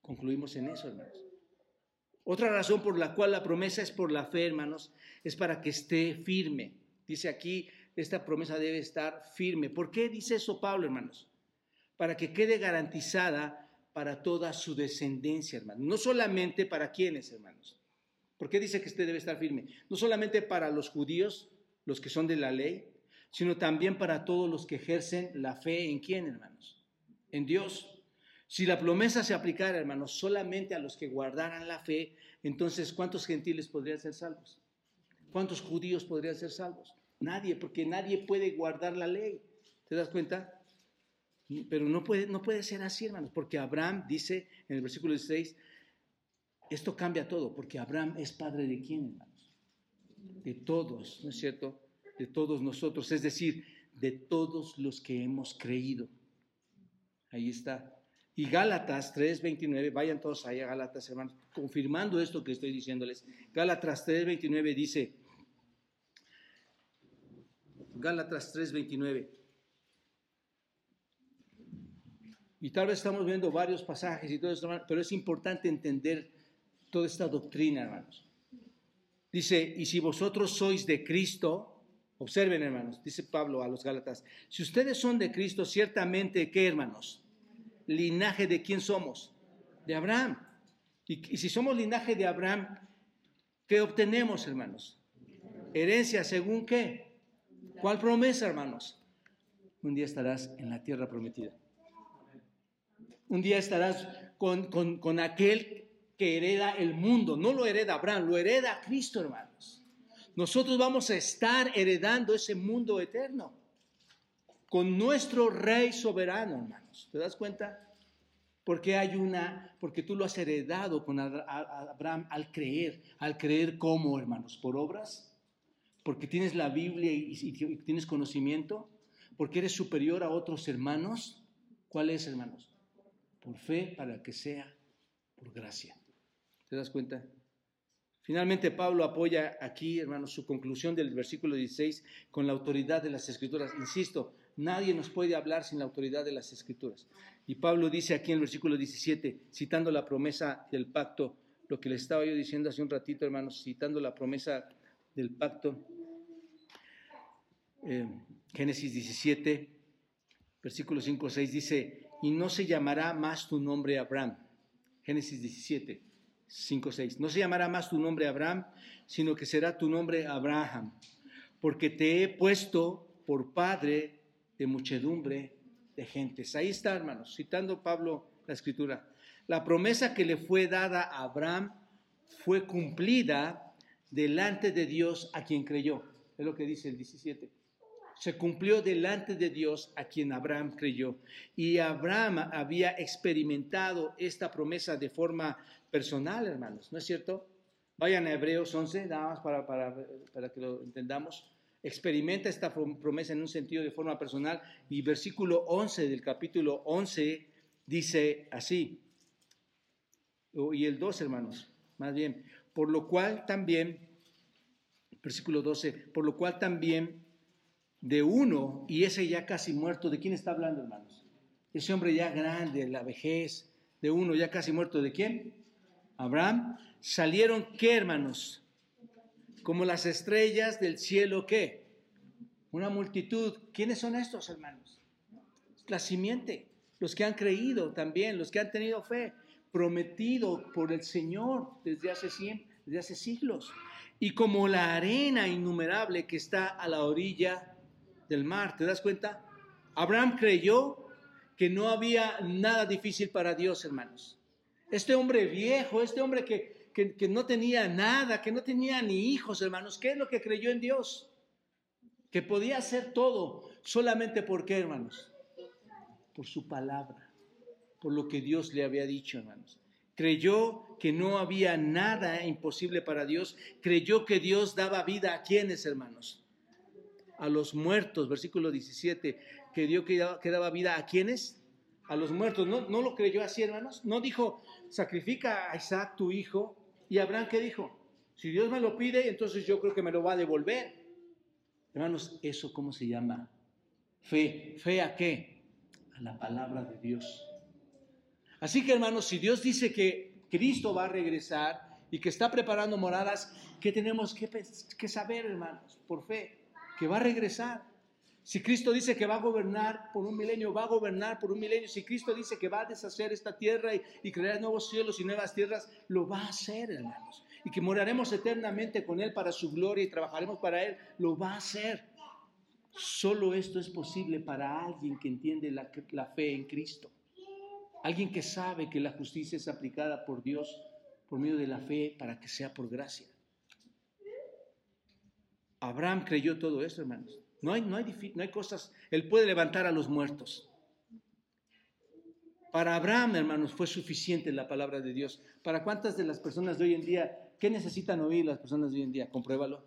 Concluimos en eso, hermanos. Otra razón por la cual la promesa es por la fe, hermanos, es para que esté firme. Dice aquí esta promesa debe estar firme. ¿Por qué dice eso Pablo, hermanos? Para que quede garantizada para toda su descendencia, hermanos. No solamente para quienes, hermanos. ¿Por qué dice que este debe estar firme? No solamente para los judíos, los que son de la ley, sino también para todos los que ejercen la fe en quién, hermanos? En Dios. Si la promesa se aplicara, hermanos, solamente a los que guardaran la fe, entonces ¿cuántos gentiles podrían ser salvos? ¿Cuántos judíos podrían ser salvos? Nadie, porque nadie puede guardar la ley. ¿Te das cuenta? Pero no puede, no puede ser así, hermanos, porque Abraham dice en el versículo 16, esto cambia todo, porque Abraham es padre de quién, hermanos? De todos, ¿no es cierto? De todos nosotros, es decir, de todos los que hemos creído. Ahí está. Y Gálatas 3:29, vayan todos ahí a Gálatas, hermanos, confirmando esto que estoy diciéndoles. Gálatas 3:29 dice, Gálatas 3:29. Y tal vez estamos viendo varios pasajes y todo esto, pero es importante entender toda esta doctrina, hermanos. Dice, y si vosotros sois de Cristo, observen, hermanos, dice Pablo a los Gálatas, si ustedes son de Cristo, ciertamente, ¿qué, hermanos? linaje de quién somos? De Abraham. Y, si somos linaje de Abraham, ¿qué obtenemos, hermanos? Herencia, ¿según qué? ¿Cuál promesa, hermanos? Un día estarás en la tierra prometida. Un día estarás con, con aquel que hereda el mundo. No lo hereda Abraham, lo hereda Cristo, hermanos. Nosotros vamos a estar heredando ese mundo eterno con nuestro rey soberano, hermanos. ¿Te das cuenta? Porque hay una, porque tú lo has heredado con Abraham al creer, al creer cómo, hermanos, por obras, porque tienes la Biblia y, tienes conocimiento, porque eres superior a otros hermanos. ¿Cuál es, hermanos? Por fe para que sea por gracia. ¿Te das cuenta? Finalmente, Pablo apoya aquí, hermanos, su conclusión del versículo 16 con la autoridad de las Escrituras. Insisto, Nadie nos puede hablar sin la autoridad de las escrituras. Y Pablo dice aquí en el versículo 17, citando la promesa del pacto, lo que le estaba yo diciendo hace un ratito, hermanos, citando la promesa del pacto, eh, Génesis 17, versículo 5 6 dice, y no se llamará más tu nombre Abraham. Génesis 17, 5 6. No se llamará más tu nombre Abraham, sino que será tu nombre Abraham, porque te he puesto por padre de muchedumbre de gentes. Ahí está, hermanos, citando Pablo la escritura. La promesa que le fue dada a Abraham fue cumplida delante de Dios a quien creyó. Es lo que dice el 17. Se cumplió delante de Dios a quien Abraham creyó. Y Abraham había experimentado esta promesa de forma personal, hermanos, ¿no es cierto? Vayan a Hebreos 11, nada más para, para, para que lo entendamos experimenta esta promesa en un sentido de forma personal. Y versículo 11 del capítulo 11 dice así, y el 12, hermanos, más bien, por lo cual también, versículo 12, por lo cual también de uno, y ese ya casi muerto, ¿de quién está hablando, hermanos? Ese hombre ya grande, la vejez, de uno ya casi muerto, ¿de quién? Abraham. Salieron, ¿qué, hermanos? como las estrellas del cielo, ¿qué? Una multitud. ¿Quiénes son estos, hermanos? La simiente, los que han creído también, los que han tenido fe, prometido por el Señor desde hace, desde hace siglos. Y como la arena innumerable que está a la orilla del mar, ¿te das cuenta? Abraham creyó que no había nada difícil para Dios, hermanos. Este hombre viejo, este hombre que, que, no tenía nada, que no tenía ni hijos, hermanos. ¿Qué es lo que creyó en Dios? Que podía hacer todo solamente por qué, hermanos? Por su palabra, por lo que Dios le había dicho, hermanos. Creyó que no había nada imposible para Dios. Creyó que Dios daba vida a quienes, hermanos? A los muertos, versículo 17. Que Dios que daba vida a quienes? A los muertos. ¿No, ¿No lo creyó así, hermanos? No dijo, sacrifica a Isaac tu hijo ¿Y Abraham qué dijo? Si Dios me lo pide, entonces yo creo que me lo va a devolver. Hermanos, ¿eso cómo se llama? Fe. ¿Fe a qué? A la palabra de Dios. Así que hermanos, si Dios dice que Cristo va a regresar y que está preparando moradas, ¿qué tenemos que, que saber, hermanos? Por fe, que va a regresar. Si Cristo dice que va a gobernar por un milenio, va a gobernar por un milenio. Si Cristo dice que va a deshacer esta tierra y, crear nuevos cielos y nuevas tierras, lo va a hacer, hermanos. y que moraremos eternamente con Él para su gloria y trabajaremos para Él, lo va a hacer. Solo esto es posible para alguien que entiende la, la fe en Cristo. Alguien que sabe que la justicia es aplicada por Dios por medio de la fe para que sea por gracia. Abraham creyó todo esto, hermanos. No hay, no hay, no hay cosas. Él puede levantar a los muertos. Para Abraham, hermanos, fue suficiente la palabra de Dios. ¿Para cuántas de las personas de hoy en día, qué necesitan oír las personas de hoy en día? Compruébalo.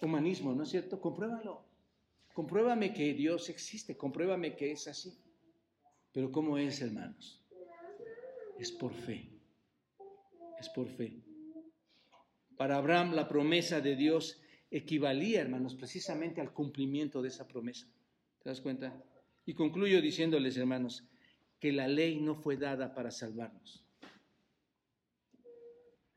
Humanismo, ¿no es cierto? Compruébalo. Compruébame que Dios existe, compruébame que es así. Pero ¿cómo es, hermanos? Es por fe. Es por fe. Para Abraham la promesa de Dios equivalía, hermanos, precisamente al cumplimiento de esa promesa. ¿Te das cuenta? Y concluyo diciéndoles, hermanos, que la ley no fue dada para salvarnos,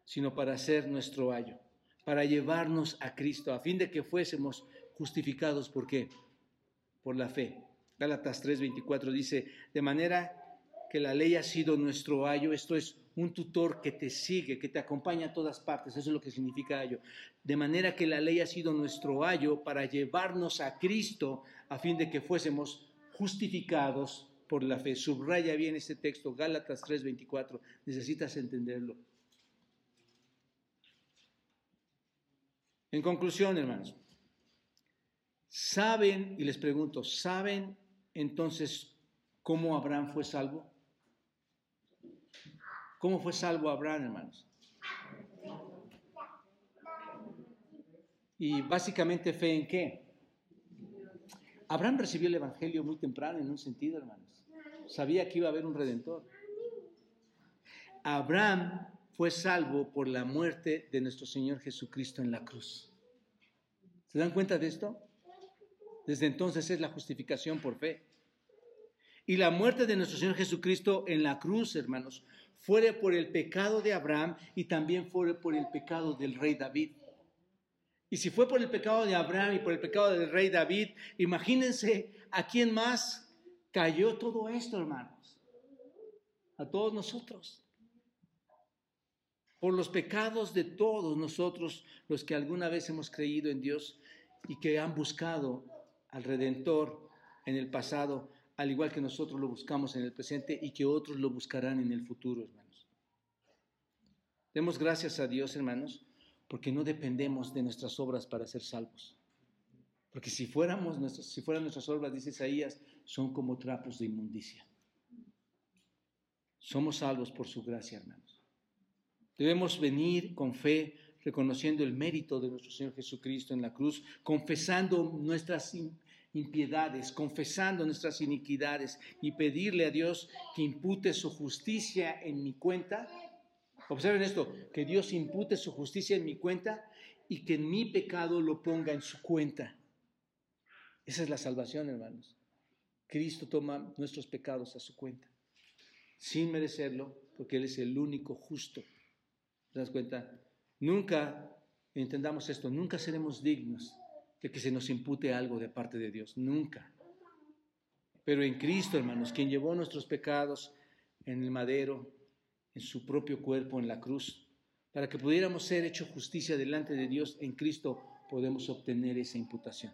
sino para ser nuestro ayo, para llevarnos a Cristo, a fin de que fuésemos justificados. ¿Por qué? Por la fe. Gálatas 3:24 dice, de manera que la ley ha sido nuestro ayo, esto es un tutor que te sigue, que te acompaña a todas partes, eso es lo que significa ayo. De manera que la ley ha sido nuestro ayo para llevarnos a Cristo a fin de que fuésemos justificados por la fe. Subraya bien este texto, Gálatas 3:24, necesitas entenderlo. En conclusión, hermanos, ¿saben, y les pregunto, ¿saben entonces cómo Abraham fue salvo? ¿Cómo fue salvo Abraham, hermanos? Y básicamente fe en qué? Abraham recibió el Evangelio muy temprano en un sentido, hermanos. Sabía que iba a haber un redentor. Abraham fue salvo por la muerte de nuestro Señor Jesucristo en la cruz. ¿Se dan cuenta de esto? Desde entonces es la justificación por fe. Y la muerte de nuestro Señor Jesucristo en la cruz, hermanos, fue por el pecado de Abraham y también fue por el pecado del rey David. Y si fue por el pecado de Abraham y por el pecado del rey David, imagínense a quién más cayó todo esto, hermanos. A todos nosotros. Por los pecados de todos nosotros, los que alguna vez hemos creído en Dios y que han buscado al Redentor en el pasado, al igual que nosotros lo buscamos en el presente y que otros lo buscarán en el futuro, hermanos. Demos gracias a Dios, hermanos, porque no dependemos de nuestras obras para ser salvos. Porque si, fuéramos si fueran nuestras obras, dice Isaías, son como trapos de inmundicia. Somos salvos por su gracia, hermanos. Debemos venir con fe, reconociendo el mérito de nuestro Señor Jesucristo en la cruz, confesando nuestras impiedades, confesando nuestras iniquidades y pedirle a Dios que impute su justicia en mi cuenta Observen esto, que Dios impute su justicia en mi cuenta y que mi pecado lo ponga en su cuenta. Esa es la salvación, hermanos. Cristo toma nuestros pecados a su cuenta, sin merecerlo, porque Él es el único justo. ¿Te das cuenta? Nunca, entendamos esto, nunca seremos dignos de que se nos impute algo de parte de Dios, nunca. Pero en Cristo, hermanos, quien llevó nuestros pecados en el madero, en su propio cuerpo en la cruz, para que pudiéramos ser hecho justicia delante de Dios en Cristo, podemos obtener esa imputación.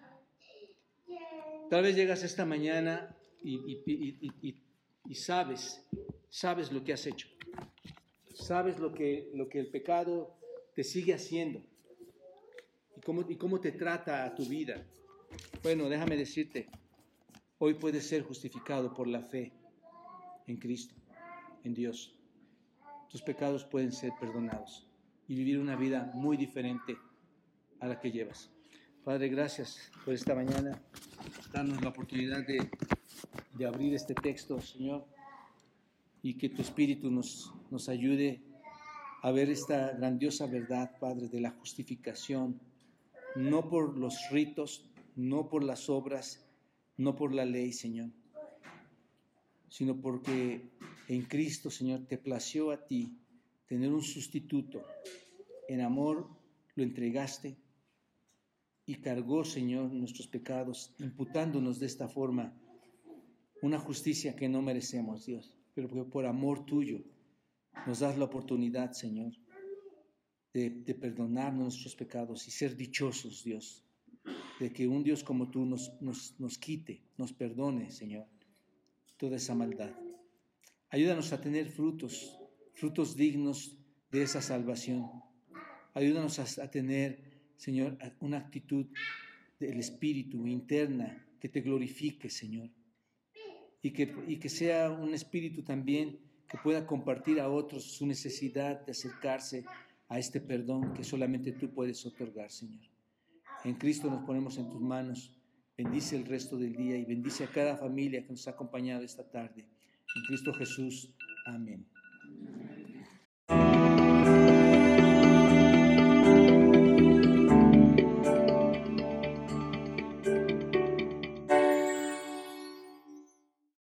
Tal vez llegas esta mañana y, sabes, sabes lo que has hecho, sabes lo que, lo que el pecado te sigue haciendo y cómo, y cómo te trata a tu vida. Bueno, déjame decirte, hoy puedes ser justificado por la fe en Cristo, en Dios tus pecados pueden ser perdonados y vivir una vida muy diferente a la que llevas. Padre, gracias por esta mañana, darnos la oportunidad de, de abrir este texto, Señor, y que tu Espíritu nos, nos ayude a ver esta grandiosa verdad, Padre, de la justificación, no por los ritos, no por las obras, no por la ley, Señor, sino porque en Cristo, Señor, te plació a ti tener un sustituto. En amor lo entregaste y cargó, Señor, nuestros pecados, imputándonos de esta forma una justicia que no merecemos, Dios, pero que por amor tuyo nos das la oportunidad, Señor, de, perdonarnos nuestros pecados y ser dichosos, Dios, de que un Dios como tú nos, nos, nos quite, nos perdone, Señor, toda esa maldad. Ayúdanos a tener frutos, frutos dignos de esa salvación. Ayúdanos a, a tener, Señor, una actitud del Espíritu interna que te glorifique, Señor. Y que, y que sea un espíritu también que pueda compartir a otros su necesidad de acercarse a este perdón que solamente tú puedes otorgar, Señor. En Cristo nos ponemos en tus manos. Bendice el resto del día y bendice a cada familia que nos ha acompañado esta tarde. En Cristo Jesús. Amén.